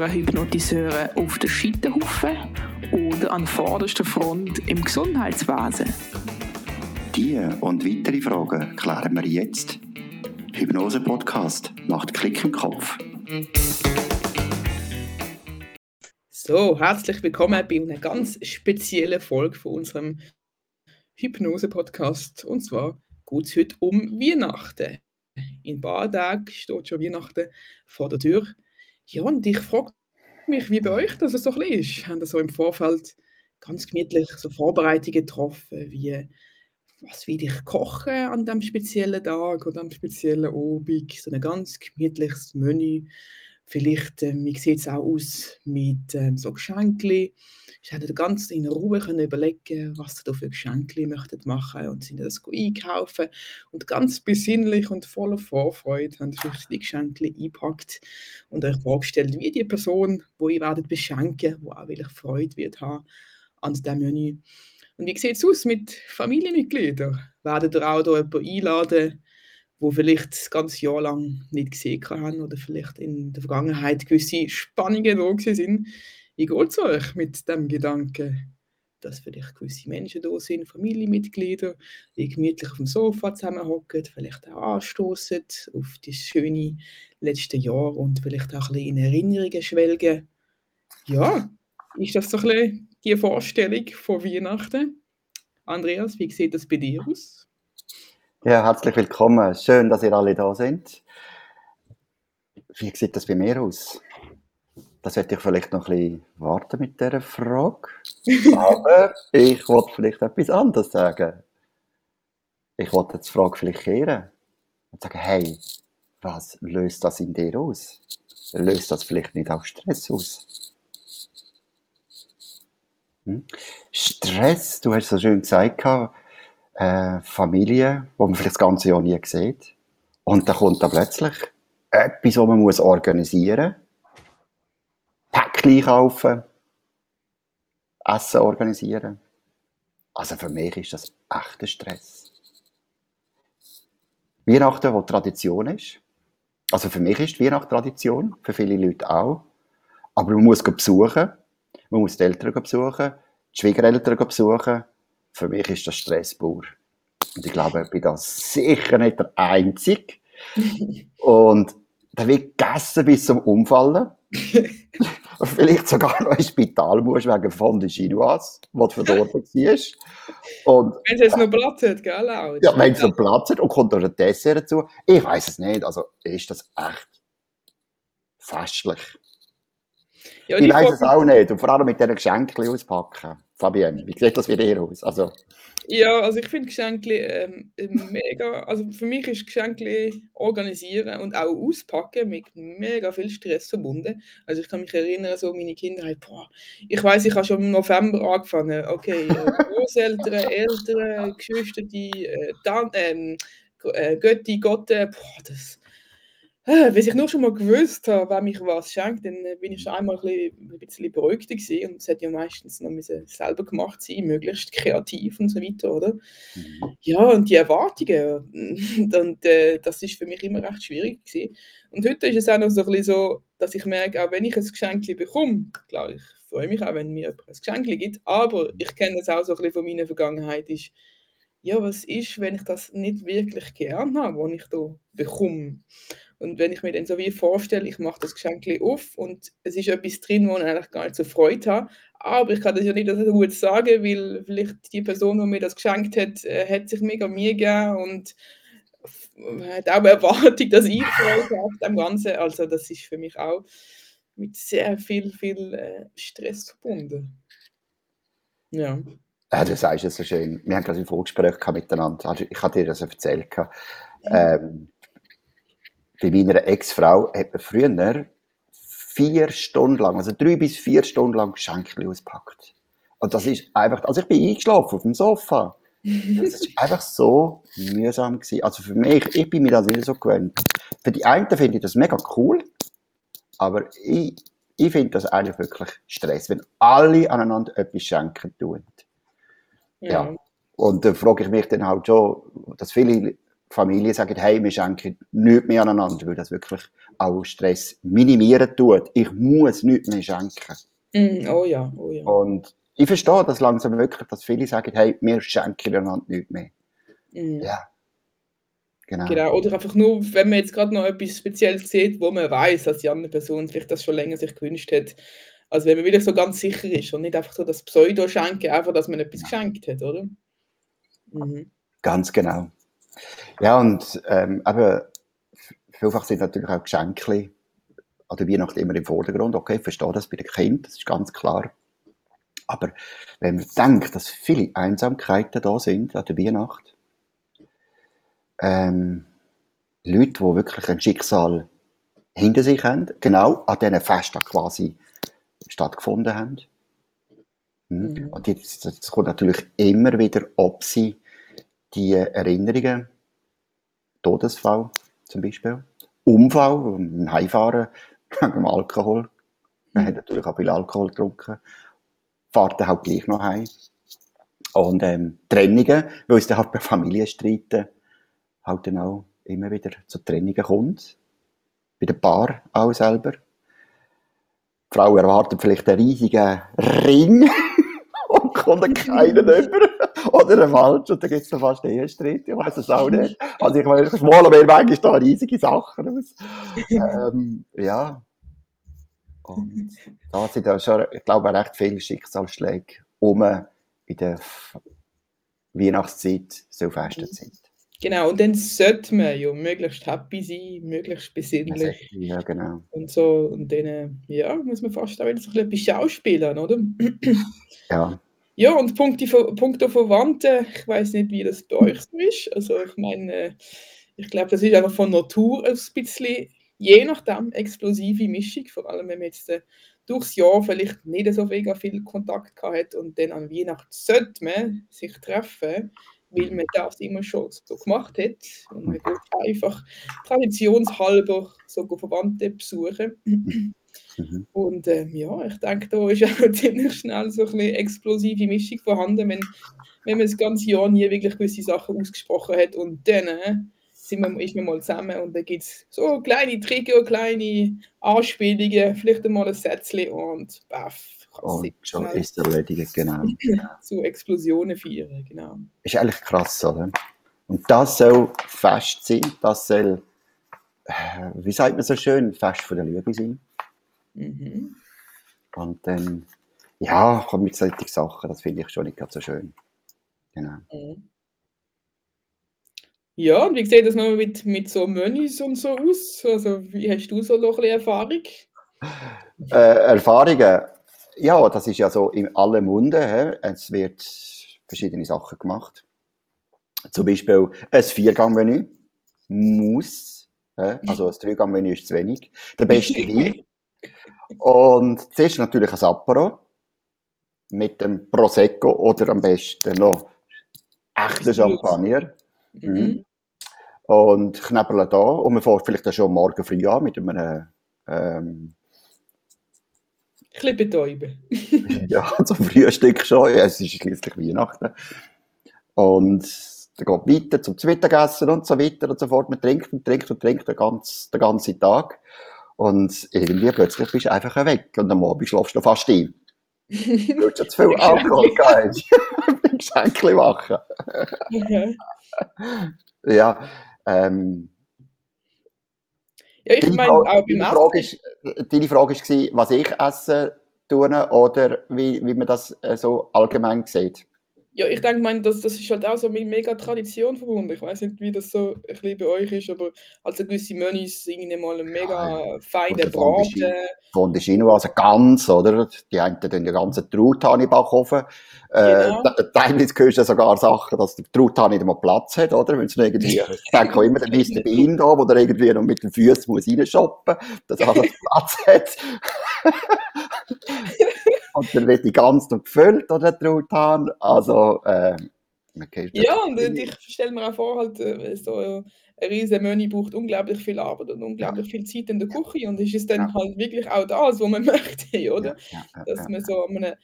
hören Hypnotiseure auf der Scheiterhaufen oder an vorderster Front im Gesundheitswesen? Diese und weitere Fragen klären wir jetzt. Hypnose Podcast macht Klick im Kopf. So, herzlich willkommen bei einer ganz speziellen Folge von unserem Hypnose Podcast. Und zwar geht es heute um Weihnachten. In ein paar Tagen steht schon Weihnachten vor der Tür. Ja, und ich frage mich, wie bei euch das so ein bisschen ist. Haben so im Vorfeld ganz gemütlich so Vorbereitungen getroffen, wie was will ich kochen an dem speziellen Tag oder am speziellen Abend, so ein ganz gemütliches Menü. Vielleicht, ähm, wie sieht es auch aus mit ähm, so Geschenken. Ich hätte ganz in Ruhe können überlegen, was ihr da für Geschenke möchtet machen und sind das einkaufen und ganz besinnlich und voller Vorfreude haben sich die Geschenke eingepackt und euch vorgestellt, wie die Person, wo ihr werdet beschenken, wo auch wirklich Freude wird haben an diesem Menü. Und wie sieht es aus mit Familienmitgliedern? Werdet ihr auch da jemanden einladen, wo vielleicht das ganze Jahr lang nicht gesehen haben oder vielleicht in der Vergangenheit gewisse Spannungen da sind? Wie geht es euch mit dem Gedanken, dass vielleicht gewisse Menschen da sind, Familienmitglieder, die gemütlich auf dem Sofa zusammenhocken, vielleicht auch anstoßen auf das schöne letzte Jahr und vielleicht auch ein bisschen in Erinnerungen schwelgen? Ja, ist das so ein bisschen die Vorstellung von Weihnachten. Andreas, wie sieht das bei dir aus? Ja, herzlich willkommen. Schön, dass ihr alle da sind. Wie sieht das bei mir aus? Das hätte ich vielleicht noch ein bisschen warten mit dieser Frage. Aber ich wollte vielleicht etwas anderes sagen. Ich wollte die Frage vielleicht kehren und sagen, hey, was löst das in dir aus? Löst das vielleicht nicht auch Stress aus? Hm? Stress, du hast so schön gesagt, äh, Familie, wo man vielleicht das ganze Jahr nie sieht. Und dann kommt da plötzlich etwas, was man muss organisieren muss. Päckchen kaufen, Essen organisieren. Also für mich ist das echter Stress. Weihnachten, wo Tradition ist. Also für mich ist Weihnachten Tradition, für viele Leute auch. Aber man muss besuchen man muss die Eltern besuchen, die Schwiegereltern besuchen. Für mich ist das Stress pur. Und ich glaube, ich bin da sicher nicht der Einzige. Und da wird gegessen bis zum Umfallen. Vielleicht sogar noch ins Spital musst wegen von der Chinoise, du verdorben warst. Und, wenn es jetzt noch Platz hat, gell? Auch. Ja, wenn es noch Platz hat und kommt noch ein Dessert dazu. Ich weiß es nicht. Also ist das echt festlich. Ja, ich weiß es auch nicht. Und vor allem mit diesen Geschenken auspacken. Fabienne, wie sieht das bei dir aus? Also, ja, also ich finde Geschenke ähm, mega, also für mich ist Geschenke organisieren und auch auspacken mit mega viel Stress verbunden. Also ich kann mich erinnern, so meine Kindheit, boah, ich weiß, ich habe schon im November angefangen, okay, äh, Großeltern, Eltern, Geschwister, die, äh, dann, ähm, äh, Götti, Gotte, boah, das wenn ich nur schon mal gewusst habe, wer mich was schenkt, dann äh, bin ich schon einmal ein bisschen, ein bisschen beruhigter gewesen. Und es hat ja meistens noch selber gemacht sein, möglichst kreativ und so weiter, oder? Mhm. Ja, und die Erwartungen, und, äh, das ist für mich immer recht schwierig gewesen. Und heute ist es auch noch so ein bisschen so, dass ich merke, auch wenn ich ein Geschenk bekomme, klar, ich freue mich auch, wenn mir jemand ein Geschenk gibt, aber ich kenne das auch so ein bisschen von meiner Vergangenheit, ist, ja, was ist, wenn ich das nicht wirklich gern habe, was ich da bekomme? Und wenn ich mir dann so wie vorstelle, ich mache das Geschenk auf und es ist etwas drin, wo ich eigentlich gar nicht so Freude habe, aber ich kann das ja nicht so gut sagen, weil vielleicht die Person, die mir das geschenkt hat, äh, hat sich mega Mühe gegeben und hat auch Erwartung, dass ich Freude habe auf dem Ganzen. Also das ist für mich auch mit sehr viel, viel äh, Stress verbunden. Ja. Ja, du sagst es so schön. Wir haben gerade ein Vorgespräch miteinander. Also ich hatte dir das erzählt. Ähm, bei meiner Ex-Frau hat man früher vier Stunden lang, also drei bis vier Stunden lang Geschenke ausgepackt. Und das ist einfach, also ich bin eingeschlafen auf dem Sofa. Das ist einfach so mühsam gewesen. Also für mich, ich bin mir das wieder so gewöhnt. Für die einen finde ich das mega cool, aber ich, ich finde das eigentlich wirklich Stress, wenn alle aneinander etwas schenken tun. Ja. ja. Und da frage ich mich dann halt schon, dass viele Familie sagen, hey, wir schenken nichts mehr aneinander, weil das wirklich auch Stress minimieren tut. Ich muss nichts mehr schenken. Mm, oh ja, oh ja. Und ich verstehe das langsam wirklich, dass viele sagen, hey, wir schenken einander nichts mehr. Mm. Ja. Genau. Genau, oder einfach nur, wenn man jetzt gerade noch etwas Spezielles sieht, wo man weiß, dass die andere Person vielleicht das schon länger sich gewünscht hat. Also wenn man wieder so ganz sicher ist und nicht einfach so das Pseudo-Schenken, einfach, dass man etwas geschenkt hat, oder? Mhm. Ganz genau. Ja, und ähm, eben, vielfach sind natürlich auch Geschenke an der Weihnacht immer im Vordergrund. Okay, ich verstehe das bei den Kindern, das ist ganz klar. Aber wenn man denkt, dass viele Einsamkeiten da sind an der Weihnacht, ähm, Leute, die wirklich ein Schicksal hinter sich haben, genau an diesen Festen quasi stattgefunden haben. Hm? Mhm. Und jetzt, das kommt natürlich immer wieder, ob sie die Erinnerungen, Todesfall zum Beispiel, Unfall, ein Heimfahren wegen Alkohol, man hat natürlich auch viel Alkohol getrunken, fährt dann halt gleich noch heim. Und ähm, Trennungen, weil es dann halt bei Familienstreiten halt dann auch immer wieder zu Trennungen kommt. Bei den Paar auch selber. Die Frau erwartet vielleicht einen riesigen Ring und kommt keinen über. Oder einen Wald und dann gibt es noch fast Ehestreit. Ich weiß es auch nicht. Also ich meine, das malen mir manchmal da riesige Sachen aus. ähm, ja. Und da sind ja schon, ich glaube, recht viele Schicksalsschläge um in der Weihnachtszeit, so Fastenzeit. Genau, und dann sollte man ja möglichst happy sein, möglichst besinnlich Ja, genau. und so. Und dann, äh, ja, muss man fast auch wieder so ein bisschen schauspielern, oder? Ja. Ja, und Punkte Punkte Verwandten, ich weiß nicht, wie das bei euch so ist. Also ich meine, ich glaube, das ist einfach von Natur ein bisschen, je nachdem, explosive Mischung, vor allem wenn man jetzt äh, durchs Jahr vielleicht nicht so mega viel Kontakt gehabt hat und dann an Weihnachten sollte man sich treffen, weil man das immer schon so gemacht hat. Und man geht einfach traditionshalber so Verwandte besuchen. Mhm. Und ähm, ja, ich denke, da ist auch ziemlich schnell so ein bisschen explosive Mischung vorhanden, wenn, wenn man das ganze Jahr nie wirklich gewisse Sachen ausgesprochen hat und dann äh, sind wir, ist man mal zusammen und dann gibt es so kleine Trigger, kleine Anspielungen, vielleicht einmal ein Sätzchen und baff, Und schon ist erledigt, genau. zu Explosionen führen, genau. Ist eigentlich krass, oder? Und das soll Fest sein, das soll, äh, wie sagt man so schön, Fest von der Liebe sein. Mhm. Und dann, ja, kommen mit solchen Sachen, das finde ich schon nicht ganz so schön. Genau. Mhm. Ja, und wie sieht das noch mit, mit so Menüs und so aus? Also, wie hast du so noch ein bisschen Erfahrung? Äh, Erfahrungen, ja, das ist ja so in aller Munde. He? Es wird verschiedene Sachen gemacht. Zum Beispiel ein Viergang-Menü muss, he? also ein Dreigang-Menü ist zu wenig. Der beste Wein. Und zuerst natürlich ein Apero mit dem Prosecco oder am besten noch echten Champagner. Mhm. Und Knäbeln da. Und man fährt vielleicht dann schon morgen früh an mit einem ähm, Ein bisschen betäuben. Ja, zum Frühstück schon. Ja, es ist schließlich Weihnachten. Und dann geht weiter zum Mittagessen und so weiter und so fort. Man trinkt und trinkt und trinkt den ganzen, den ganzen Tag. Und irgendwie plötzlich bist du einfach weg. Und am Abend schlafst du fast ein. Du hast ja zu viel Alkohol gehabt. Geschenke machen. Okay. Ja, ähm, Ja, ich deine, meine, Frage, auch deine, Frage Essen. ist, deine Frage war, was ich esse tue oder wie, wie man das äh, so allgemein sieht. Ja, ich denke, mein, das, das ist halt auch so mit mega Tradition verbunden. Ich weiß nicht, wie das so ein bisschen bei euch ist, aber also gewisse Menüs irgendwie mal einen mega feinen Oder Fondue Braten. Von der Chino, also ganz, oder? Die einen den ganzen Truthahn im Backofen. Äh, Genau. te- Teilweise hörst du sogar Sachen, dass der Truthahn nicht einmal Platz hat, oder? Wenn es irgendwie, ich denke auch immer, der Mr. Bean da, wo der irgendwie noch mit den Füßen muss reinschoppen, dass er Platz hat. Und dann wird die ganz noch gefüllt, oder, der Truthahn. Also, äh, das. Ja, und äh, ich stelle mir auch vor, halt, äh, so äh, ein riesen Menü braucht unglaublich viel Arbeit und unglaublich viel Zeit in der Küche und ist es dann Ja. halt wirklich auch das, was man möchte, oder? Ja, ja, Dass ja, man ja. so an einem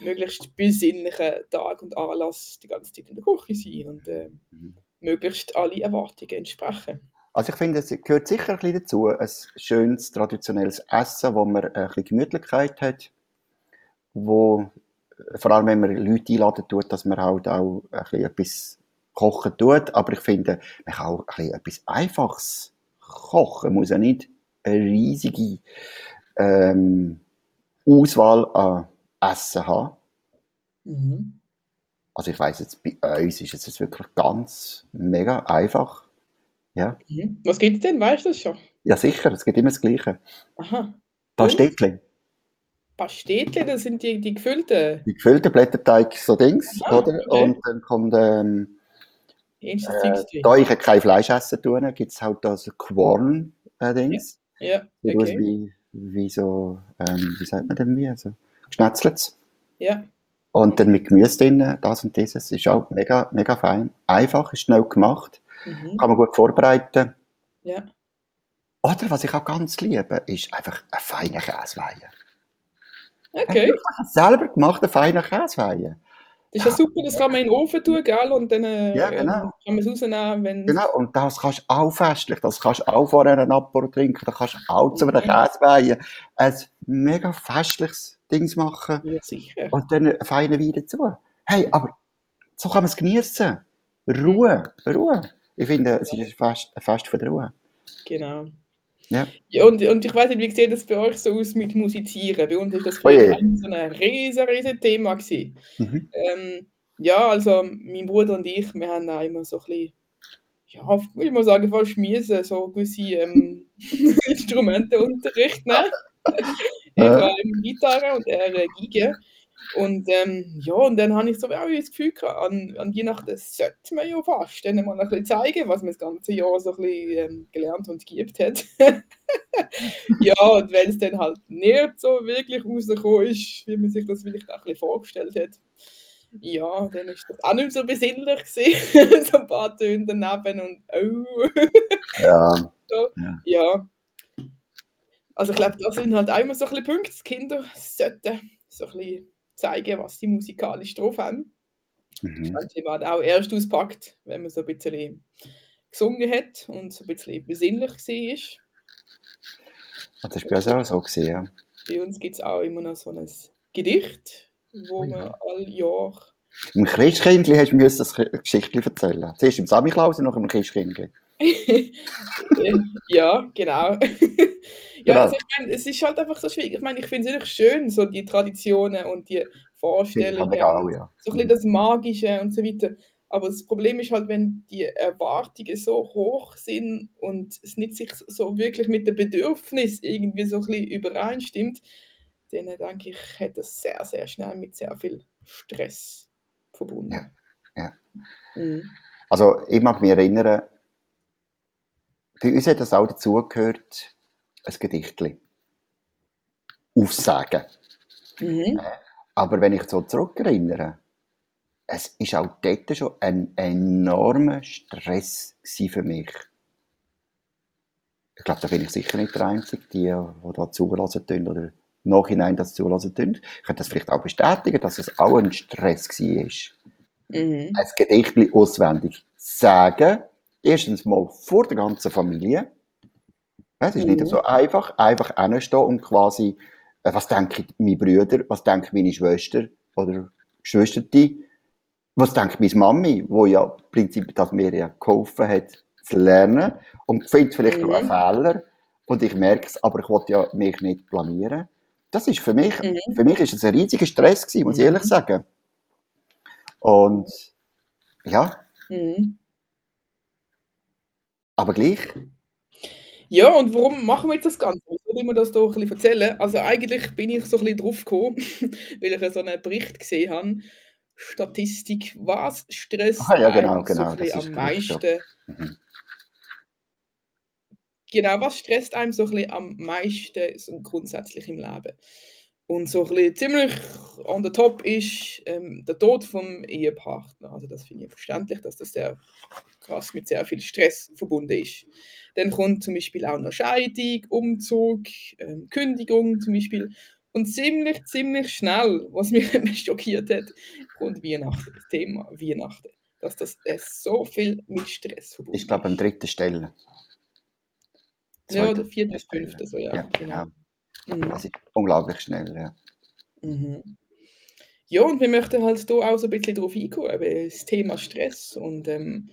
möglichst besinnlichen Tag und Anlass die ganze Zeit in der Küche sein und äh, Mhm. möglichst alle Erwartungen entsprechen. Also ich finde, es gehört sicher ein bisschen dazu, ein schönes, traditionelles Essen, wo man ein bisschen Gemütlichkeit hat, wo, vor allem wenn man Leute einladen tut, dass man halt auch ein bisschen etwas kochen tut, aber ich finde, man kann auch ein bisschen etwas Einfaches kochen, man muss ja nicht eine riesige ähm, Auswahl an Essen haben. Mhm. Also ich weiß jetzt, bei uns ist es jetzt wirklich ganz mega einfach. Ja. Mhm. Was gibt es denn? Weißt du das schon? Ja, sicher, es gibt immer das Gleiche. Aha. Pastetli. Pastetli, das sind die, die gefüllten. Die gefüllten Blätterteig, so Dings, Aha, oder? Okay. Und dann kommt. Ähm, äh, da ich kein Fleisch essen tue, gibt es halt das Quorn-Dings. Äh, ja. ja, okay. Wie, wie so, ähm, wie sagt man denn wie? Also, geschnetzelt. Ja. Und dann mit Gemüse drin, das und dieses, ist auch mega, mega fein. Einfach, ist schnell gemacht, mhm. kann man gut vorbereiten. Ja. Oder was ich auch ganz liebe, ist einfach ein feiner Käseweihe. Okay. Ein selber gemachter feiner Käseweihe. Das ist ja super, das kann man in den Ofen tun, gell? Und dann äh, ja, genau. kann man es rausnehmen, wenn... Genau, und das kannst du auch festlich, das kannst du auch vorher einen Apero trinken, da kannst du auch zu einem Käseweihe ein mega festliches Ding machen. Ja, sicher. Und dann einen feinen Wein dazu. Hey, aber so kann man es genießen. Ruhe, Ruhe. Ich finde, es ist ein Fest, ein Fest von der Ruhe. Genau. Ja. und, und ich weiß nicht, wie sieht das bei euch so aus mit Musizieren? Bei uns ist das oh so ein riesen, riesen Thema gewesen. Mhm. Ähm, ja, also mein Bruder und ich, wir haben auch immer so ein bisschen, ja, ich mal sagen, fast miese, so gewisse ähm, Instrumentenunterricht, ne? ich war Gitarre und er Geige. Und ähm, ja, und dann habe ich so auch das Gefühl gehabt, an, an Weihnachten sollte man ja fast dann mal ein bisschen zeigen, was man das ganze Jahr so ein bisschen ähm, gelernt und geübt hat. ja, und wenn es dann halt nicht so wirklich rausgekommen ist, wie man sich das vielleicht auch ein bisschen vorgestellt hat, ja, dann ist das auch nicht so besinnlich gewesen. so ein paar Töne daneben und oh. ja. so, ja. ja. Also ich glaube, das sind halt auch immer so ein bisschen Punkte, Kinder sollten so ein bisschen zeigen, was sie musikalisch drauf haben. Mhm. Manche waren auch erst auspackt, wenn man so ein bisschen gesungen hat und so ein bisschen besinnlich war. Ah, das ist bei uns auch so gesehen, ja. Bei uns gibt es auch immer noch so ein Gedicht, wo oh man all Jahr. Im Christkindli hast du das Geschichtchen erzählen. Zuerst im Samichlaus und noch im Christkindli. ja, genau. ja, genau. Also ich meine, es ist halt einfach so schwierig. Ich meine, ich finde es wirklich schön, so die Traditionen und die Vorstellungen, auch, ja. so ein bisschen das Magische und so weiter. Aber das Problem ist halt, wenn die Erwartungen so hoch sind und es nicht sich so wirklich mit dem Bedürfnis irgendwie so ein bisschen übereinstimmt, dann denke ich, hätte das sehr, sehr schnell mit sehr viel Stress verbunden. Ja. ja. Mhm. Also ich mag mich erinnern, bei uns hat das auch dazugehört, ein Gedichtchen. Aufsagen. Mhm. Äh, aber wenn ich so zurückerinnere, es war auch dort schon ein enormer Stress für mich. Ich glaube, da bin ich sicher nicht der Einzige, die, die da zugelassen tun oder Nachhinein das zulassen tun. Ich könnte das vielleicht auch bestätigen, dass es auch ein Stress war. Mhm. Ein Gedicht auswendig sagen, erstens mal vor der ganzen Familie. Es ist mhm. nicht so einfach, einfach hinstehen und quasi, äh, was denken meine Brüder, was denken meine Schwester oder Geschwister, was denkt meine Mami, wo ja im Prinzip das mir ja geholfen hat, zu lernen und findet vielleicht mhm. einen Fehler und ich merke es, aber ich wollte ja mich nicht blamieren. Das ist für mich, mhm. für mich ist es ein riesiger Stress gewesen, muss ich ehrlich mhm. sagen. Und ja. Mhm. Aber gleich. Ja, und warum machen wir jetzt das Ganze? Ich würde mir das doch ein bisschen erzählen. Also eigentlich bin ich so ein bisschen drauf gekommen, weil ich so einen Bericht gesehen habe. Statistik, was stresst ah, ja, genau, genau, so am meisten? Mhm. Genau, was stresst einem so ein bisschen am meisten so grundsätzlich im Leben? Und so ein bisschen ziemlich on the top ist ähm, der Tod vom Ehepartner. Also das finde ich verständlich, dass das sehr krass mit sehr viel Stress verbunden ist. Dann kommt zum Beispiel auch noch Scheidung, Umzug, ähm, Kündigung zum Beispiel. Und ziemlich, ziemlich schnell, was mich schockiert hat, kommt Weihnachten, das Thema Weihnachten. dass das äh, so viel mit Stress verbunden ist. Ich glaube, an dritter Stelle. Ja, oder vierte bis fünfte, so ja. ja genau. Mhm. Das ist unglaublich schnell, ja. Mhm. Ja, und wir möchten halt hier auch so ein bisschen darauf eingehen, das Thema Stress und ähm,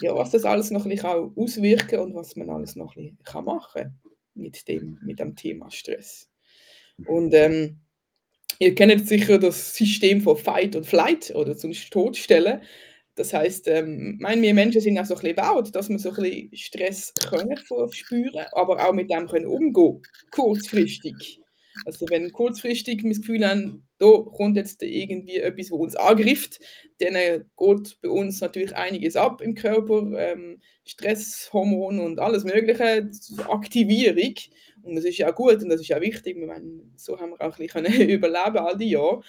ja, was das alles noch ein bisschen auswirken und was man alles noch ein bisschen machen kann mit dem, mit dem Thema Stress. Und ähm, ihr kennt sicher das System von Fight und Flight oder zum Todstellen. Das heißt, ähm, mein, wir Menschen sind auch so ein bisschen gebaut, dass wir so ein bisschen Stress können spüren, aber auch mit dem können umgehen, kurzfristig. Also wenn kurzfristig wir das Gefühl haben, da kommt jetzt irgendwie etwas, wo uns angreift, dann geht bei uns natürlich einiges ab im Körper, ähm, Stresshormon und alles Mögliche, Aktivierung. Und das ist ja gut und das ist ja wichtig. Ich meine, so haben wir auch ein bisschen überleben all die Jahre.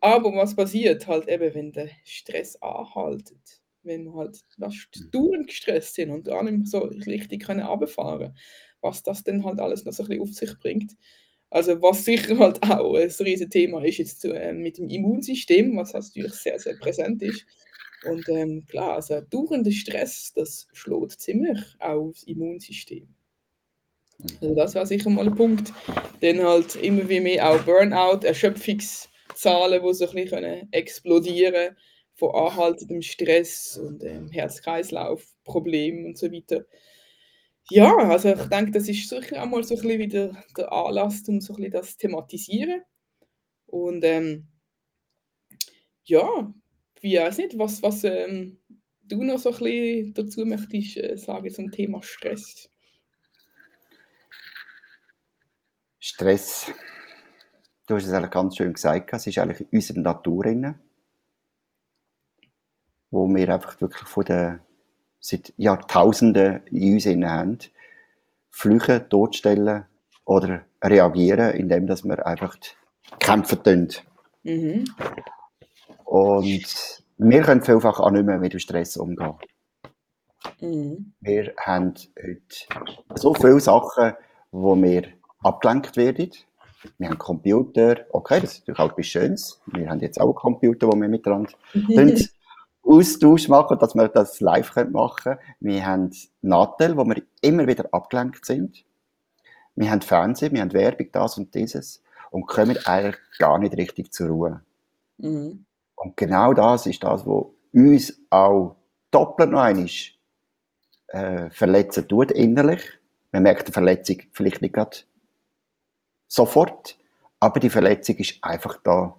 Aber was passiert halt eben, wenn der Stress anhaltet? Wenn wir halt dauernd gestresst sind und gar nicht so richtig können runterfahren was das dann halt alles noch so ein bisschen auf sich bringt. Also was sicher halt auch ein riesiges Thema ist jetzt äh, mit dem Immunsystem, was natürlich sehr, sehr präsent ist. Und ähm, klar, also dauernder Stress, das schlägt ziemlich aufs Immunsystem. Also das war sicher mal ein Punkt. Dann halt immer wie mehr auch Burnout, Erschöpfungszahlen, die so ein bisschen explodieren können von anhaltendem Stress und ähm, Herz-Kreislauf-Problemen und so weiter. Ja, also ich denke, das ist sicher auch mal so ein bisschen wieder der Anlass, um so ein bisschen das zu thematisieren. Und ähm, ja, ich weiß nicht, was, was ähm, du noch so ein bisschen dazu möchtest äh, sagen zum Thema Stress. Stress, du hast es eigentlich ganz schön gesagt, es ist eigentlich in unserer Natur drin, wo wir einfach wirklich von der seit Jahrtausenden in uns haben, flüchen, totstellen oder reagieren, indem dass wir einfach kämpfen tun. Mhm. Und wir können vielfach auch nicht mehr mit dem Stress umgehen. Mhm. Wir haben heute so viele Sachen, wo wir abgelenkt werden. Wir haben Computer, okay, das ist natürlich auch etwas Schönes. Wir haben jetzt auch Computer, wo wir miteinander Austausch machen, dass wir das live machen können. Wir haben Nachteile, wo wir immer wieder abgelenkt sind. Wir haben Fernsehen, wir haben Werbung, das und dieses und kommen eigentlich gar nicht richtig zur Ruhe. Mhm. Und genau das ist das, was uns auch doppelt noch einmal äh, verletzen tut, innerlich. Man merkt die Verletzung vielleicht nicht gerade sofort, aber die Verletzung ist einfach da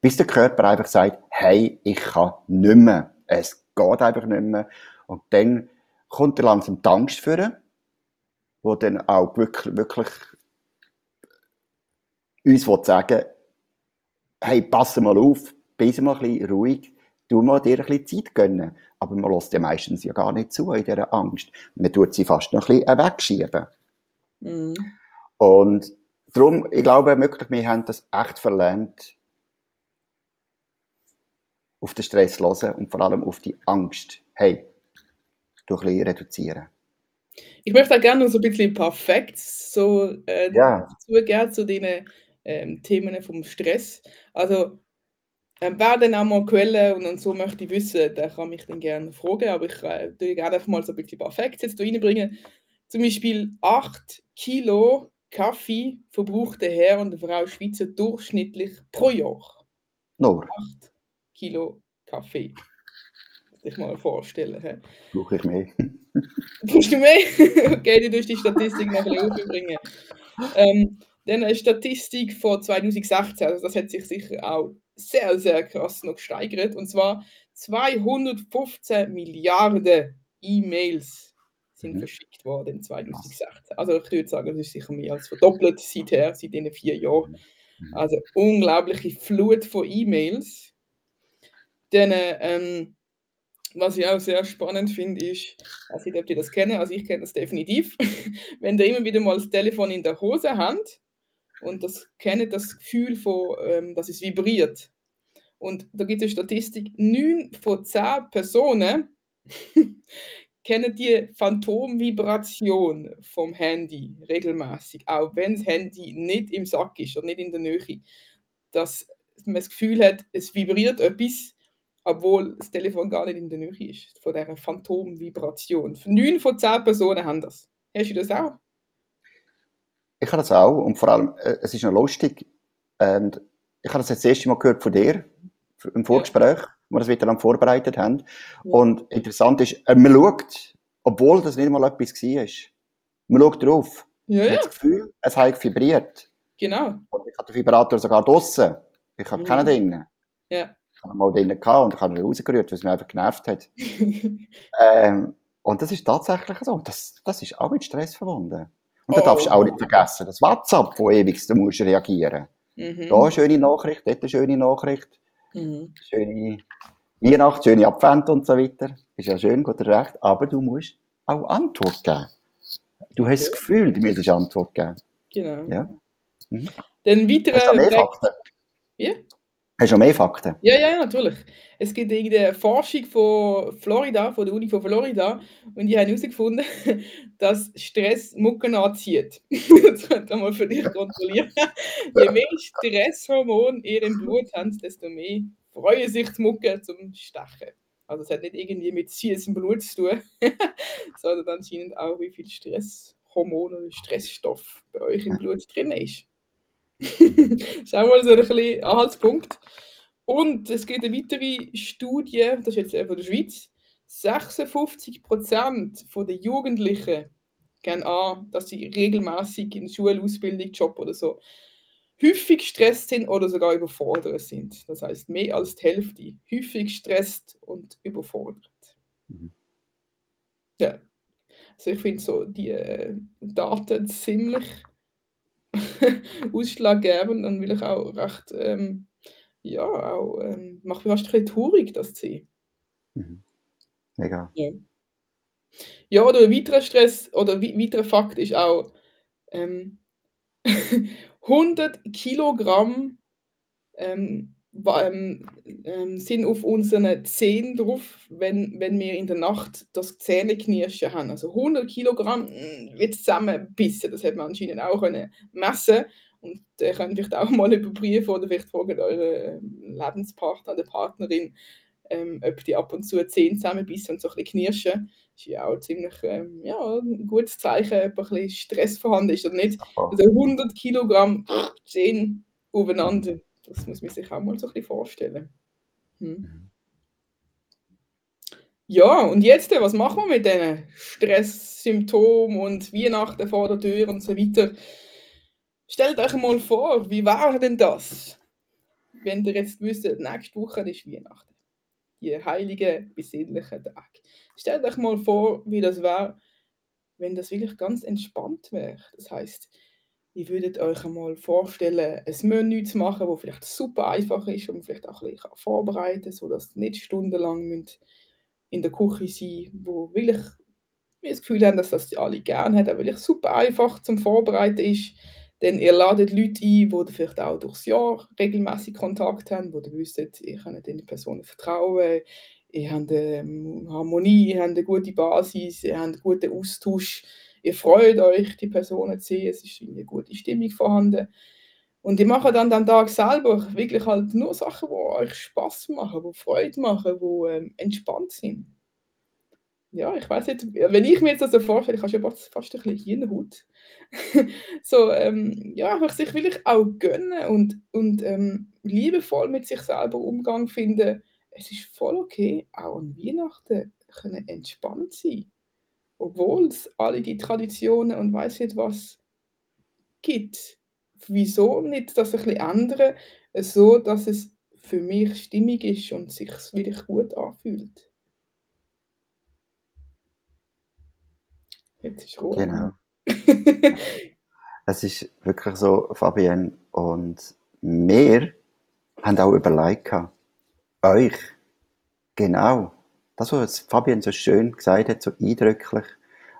bis der Körper einfach sagt, hey, ich kann nicht mehr. Es geht einfach nicht mehr. Und dann kommt er langsam die Angst führen, wo dann auch wirklich, wirklich uns sagen hey, pass mal auf, bist mal ein bisschen ruhig, du mal dir ein bisschen Zeit gönnen. Aber man lässt ja meistens ja gar nicht zu in dieser Angst. Man tut sie fast noch ein bisschen wegschieben. Mhm. Und darum, ich glaube wirklich, wir haben das echt verlernt, auf den Stress hören und vor allem auf die Angst, hey, durch ein reduzieren. Ich möchte auch gerne noch so ein bisschen ein paar Facts so, äh, ja. zugeben zu den ähm, Themen vom Stress. Also, ähm, wer dann auch mal Quellen und, und, so möchte ich wissen, der kann mich dann gerne fragen, aber ich äh, gerne einfach mal so ein bisschen ein paar Facts jetzt reinbringen. Zum Beispiel 8 Kilo Kaffee verbraucht der Herr und die Frau Schweizer durchschnittlich pro Jahr. Nur. 8 Kilo Kaffee. Muss ich mal vorstellen. Brauche ich mehr. Brauchst du mehr? okay, du musst die Statistik noch ein bisschen aufbringen. Ähm, dann eine Statistik von 2016, also das hat sich sicher auch sehr, sehr krass noch gesteigert. Und zwar 215 Milliarden E-Mails sind mhm. verschickt worden in 2016. Also ich würde sagen, das ist sicher mehr als verdoppelt seither, seit diesen vier Jahren. Mhm. Also unglaubliche Flut von E-Mails. Dann, ähm, was ich auch sehr spannend finde, ist, ich weiß nicht, ob ihr das kennen, also ich kenne das definitiv, wenn ihr immer wieder mal das Telefon in der Hose habt und das kennt das Gefühl von, ähm, dass es vibriert. Und da gibt es eine Statistik, 9 von 10 Personen kennen die Phantomvibration vom Handy regelmäßig, auch wenn das Handy nicht im Sack ist oder nicht in der Nähe. Dass man das Gefühl hat, es vibriert etwas obwohl das Telefon gar nicht in der Nähe ist, von dieser Phantomvibration. Neun von zehn Personen haben das. Hast du das auch? Ich habe das auch und vor allem, äh, es ist noch lustig, ähm, ich habe das jetzt das erste Mal gehört von dir, im Vorgespräch, ja. Wo wir das wieder dann vorbereitet haben. Ja. Und interessant ist, äh, man schaut, obwohl das nicht mal etwas war, man schaut drauf. Ja, man hat das Gefühl, es hat vibriert. Genau. Und ich habe den Vibrator sogar draußen. Ich habe ja. keinen drinnen. Ja. Ich habe mal drinnen gehabt und ich habe ihn rausgerührt, weil es mich einfach genervt hat. ähm, und das ist tatsächlich so. Das, das ist auch mit Stress verbunden. Und oh. da darfst du auch nicht vergessen, das WhatsApp, wo ewig du musst reagieren. Mhm. Da eine schöne Nachricht, dort eine schöne Nachricht. Mhm. Schöne Weihnacht, schöne Abwende und so weiter. Ist ja schön, gut recht. Aber du musst auch Antwort geben. Du hast das Gefühl, du müsstest Antwort geben. Genau. Ja. Mhm. Dann weiter. mehr Fakten? Ja? Hast du noch mehr Fakten? Ja, ja, natürlich. Es gibt irgendeine Forschung von Florida, von der Uni von Florida, und die haben herausgefunden, dass Stress Mucken anzieht. das könnte man mal für dich kontrollieren. Je mehr Stresshormon ihr im Blut haben, desto mehr freuen sich die Mucken zum Stechen. Also es hat nicht irgendwie mit süßem Blut zu tun, sondern anscheinend auch, wie viel Stresshormon oder Stressstoff bei euch im Blut drin ist. Schauen wir mal so ein bisschen Anhaltspunkt. Und es gibt eine weitere Studie, das ist jetzt von der Schweiz. 56% der Jugendlichen gehen an, dass sie regelmäßig in Schule, Ausbildung, Job oder so häufig gestresst sind oder sogar überfordert sind. Das heißt, mehr als die Hälfte häufig gestresst und überfordert. Mhm. Ja, also ich finde so die äh, Daten ziemlich ausschlaggebend und will ich auch recht, ähm, ja, auch, ähm, macht mich fast traurig, das zu sehen. Mhm. Mega. Ja. ja, oder ein weiterer Stress oder weiterer Fakt ist auch, ähm, 100 Kilogramm ähm, ähm, ähm, sind auf unseren Zähnen drauf, wenn, wenn wir in der Nacht das Zähneknirschen haben. Also 100 Kilogramm mm, wird zusammenbissen. Das hat man anscheinend auch können messen und ihr könnt vielleicht auch mal überprüfen oder vielleicht fragen eure ähm, Lebenspartner oder Partnerin, ähm, ob die ab und zu Zähne zusammenbissen und so ein bisschen knirschen. Das ist ja auch ziemlich ähm, ja, ein gutes Zeichen, ob ein bisschen Stress vorhanden ist oder nicht. Also 100 Kilogramm Zähne aufeinander das muss man sich auch mal so ein bisschen vorstellen. Hm. Mhm. Ja, und jetzt, was machen wir mit diesen Stresssymptomen und Weihnachten vor der Tür und so weiter? Stellt euch mal vor, wie war denn das, wenn ihr jetzt wisst, nächste Woche ist Weihnachten, die heilige, besinnliche Tag. Stellt euch mal vor, wie das wäre, wenn das wirklich ganz entspannt wäre. Das heißt, Ihr würdet euch einmal vorstellen, ein Menü zu machen, das vielleicht super einfach ist und vielleicht auch ein bisschen vorbereiten kann, sodass ihr nicht stundenlang in der Küche sein wo wirklich wir das Gefühl haben, dass das alle gerne haben, weil es super einfach zum Vorbereiten ist. Denn ihr ladet Leute ein, die vielleicht auch durchs Jahr regelmäßig Kontakt haben, wo ihr wisst, ihr könnt den Personen vertrauen, ihr habt eine Harmonie, ihr habt eine gute Basis, ihr habt einen guten Austausch ihr freut euch, die Personen zu sehen, es ist eine gute Stimmung vorhanden. Und ihr macht dann den Tag selber wirklich halt nur Sachen, die euch Spaß machen, die Freude machen, die ähm, entspannt sind. Ja, ich weiß nicht, wenn ich mir jetzt das so vorstelle, ich habe schon fast ein bisschen Hirnhaut. so, ähm, ja, einfach sich wirklich auch gönnen und, und ähm, liebevoll mit sich selber Umgang finden. Es ist voll okay, auch an Weihnachten können entspannt sein obwohl es alle die Traditionen und weiß nicht was gibt. Wieso nicht das ein bisschen ändern, so dass es für mich stimmig ist und sich wirklich gut anfühlt? Jetzt ist Ruhe. Genau. es ist wirklich so, Fabienne, und wir haben auch überlegt, euch genau das, was Fabian so schön gesagt hat, so eindrücklich,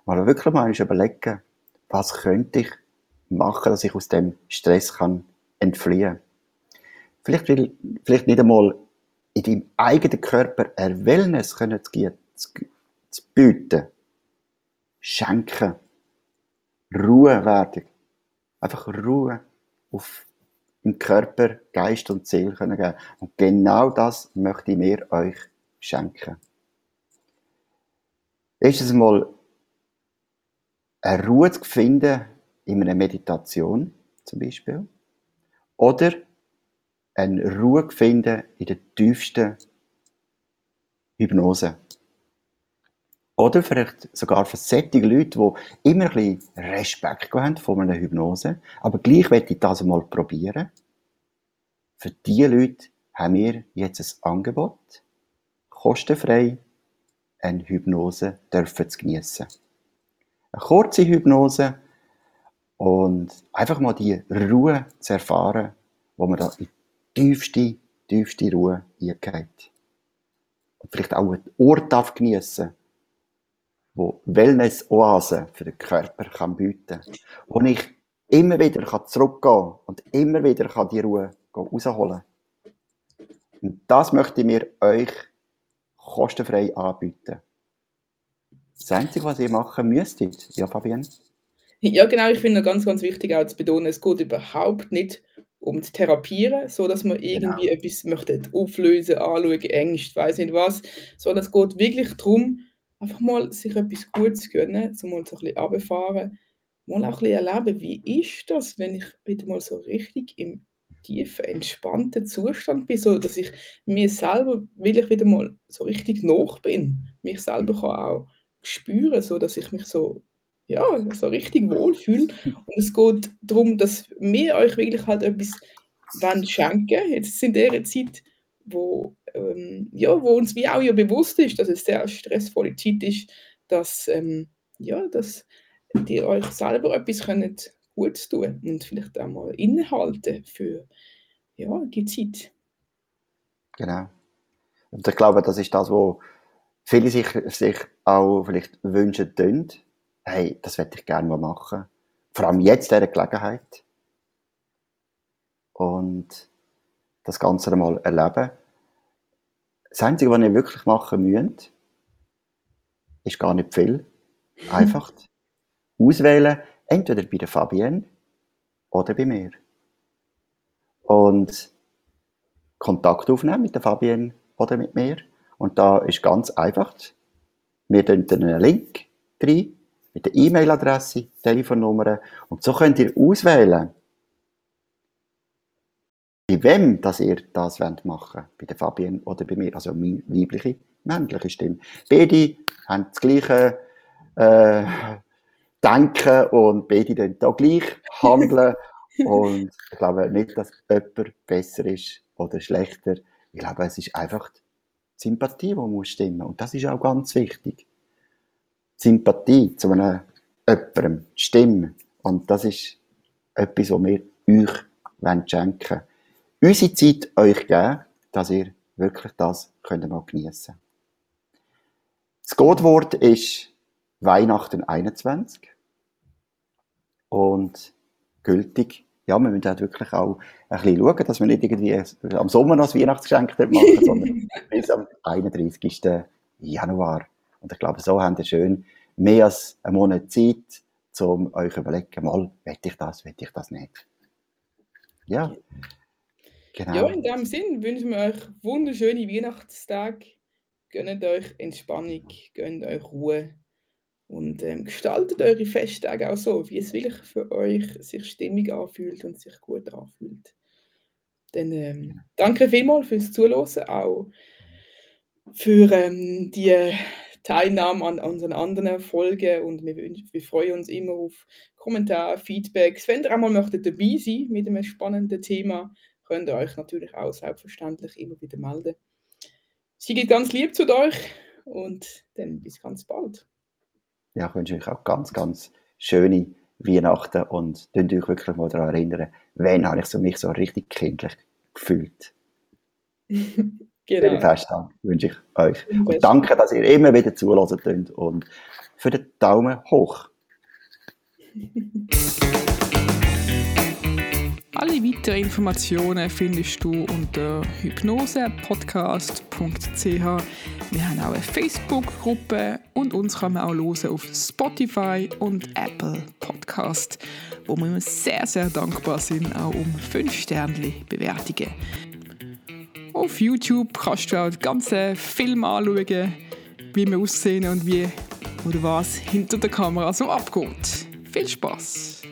mal wirklich mal überlegen, was könnte ich machen, dass ich aus dem Stress kann entfliehen Vielleicht, vielleicht nicht einmal in deinem eigenen Körper ein Wellness zu, zu, zu bieten. Schenken. Ruhe werden. Einfach Ruhe auf im Körper, Geist und Seele können geben. Und genau das möchte ich mir euch schenken. Erstens mal eine Ruhe zu finden in einer Meditation zum Beispiel. Oder eine Ruhe finden in der tiefsten Hypnose. Oder vielleicht sogar für solche Leute, die immer ein Respekt haben vor einer Hypnose, aber gleich möchte ich das mal probieren. Für diese Leute haben wir jetzt ein Angebot, kostenfrei eine Hypnose dürfen zu geniessen. Eine kurze Hypnose und einfach mal die Ruhe zu erfahren, wo man da in tiefste, tiefste Ruhe eingeht. Und vielleicht auch einen Ort darf geniessen wo Wellness-Oase für den Körper kann bieten kann. Wo ich immer wieder zurückgehen kann und immer wieder die Ruhe rausholen kann. Und das möchte ich mir euch kostenfrei anbieten. Das Einzige, was ihr machen müsstet, ja, Fabienne? Ja, genau. Ich finde ganz, ganz wichtig auch zu betonen, es geht überhaupt nicht um zu therapieren, so dass man irgendwie genau. etwas möchte auflösen, anschauen, Ängste, weiß nicht was, sondern es geht wirklich darum, einfach mal sich etwas Gutes gönnen, so mal so ein bisschen runterfahren, mal auch ein bisschen erleben, wie ist das, wenn ich wieder mal so richtig im tiefen, entspannten Zustand bin, so dass ich mir selber wirklich wieder mal so richtig nach bin, mich selber kann auch spüren, so dass ich mich so ja, so richtig wohlfühle. Und es geht darum, dass wir euch wirklich halt etwas wollen schenken jetzt in der Zeit, wo, ähm, ja, wo uns wie auch ja bewusst ist, dass es sehr stressvolle Zeit ist, dass, ähm, ja, dass ihr euch selber etwas könnt Gutes tun und vielleicht auch mal innehalten für ja, die Zeit. Genau. Und ich glaube, das ist das, wo viele sich, sich auch vielleicht wünschen tun. Hey, das hätte ich gerne mal machen. Vor allem jetzt in dieser Gelegenheit. Und das Ganze einmal erleben. Das Einzige, was ihr wirklich machen müsst, ist gar nicht viel. Einfach auswählen, entweder bei der Fabienne oder bei mir. Und Kontakt aufnehmen mit der Fabienne oder mit mir. Und da ist ganz einfach. Wir tun einen Link rein mit der E-Mail-Adresse, Telefonnummer und so könnt ihr auswählen, bei wem dass ihr das machen wollt. Bei der Fabienne oder bei mir. Also meine weibliche, männliche Stimme. Beide haben das gleiche äh, Denken und beide dann da gleich handeln. und ich glaube nicht, dass jemand besser ist oder schlechter. Ich glaube, es ist einfach die Sympathie, die muss stimmen. Und das ist auch ganz wichtig. Sympathie zu einem jemandem, die Stimme. Und das ist etwas, was wir euch schenken wollen unsere Zeit euch geben, dass ihr wirklich das könnt mal geniessen Das Codewort ist Weihnachten 21 und gültig. Ja, wir müssen halt wirklich auch ein bisschen schauen, dass wir nicht irgendwie am Sommer noch ein Weihnachtsgeschenk machen, sondern bis am 31. Januar. Und ich glaube, so habt ihr schön mehr als einen Monat Zeit, um euch zu überlegen, mal, will ich das, will ich das nicht. Ja, Genau. Ja, in dem Sinn wünschen wir euch wunderschöne Weihnachtstage. Gönnt euch Entspannung, gönnt euch Ruhe und ähm, gestaltet eure Festtage auch so, wie es wirklich für euch sich stimmig anfühlt und sich gut anfühlt. Dann ähm, danke vielmals fürs Zuhören, auch für ähm, die Teilnahme an unseren anderen Folgen und wir, wir, freuen uns immer auf Kommentare, Feedbacks. Wenn ihr auch mal möchtet dabei sein mit einem spannenden Thema, könnt ihr euch natürlich auch selbstverständlich immer wieder melden. Sie geht ganz lieb zu euch und dann bis ganz bald. Ja, ich wünsche euch auch ganz, ganz schöne Weihnachten und könnt euch wirklich mal daran erinnern, wann habe ich so mich so richtig kindlich gefühlt. genau. Vielen Festdank wünsche ich euch. Und danke, dass ihr immer wieder zulassen und für den Daumen hoch. Alle weiteren Informationen findest du unter hypnosepodcast.ch. Wir haben auch eine Facebook-Gruppe und uns kann man auch hören auf Spotify und Apple Podcast, wo wir sehr, sehr dankbar sind, auch um 5 Sterne Bewertungen. Auf YouTube kannst du auch den ganzen Film anschauen, wie wir aussehen und wie oder was hinter der Kamera so abgeht. Viel Spaß!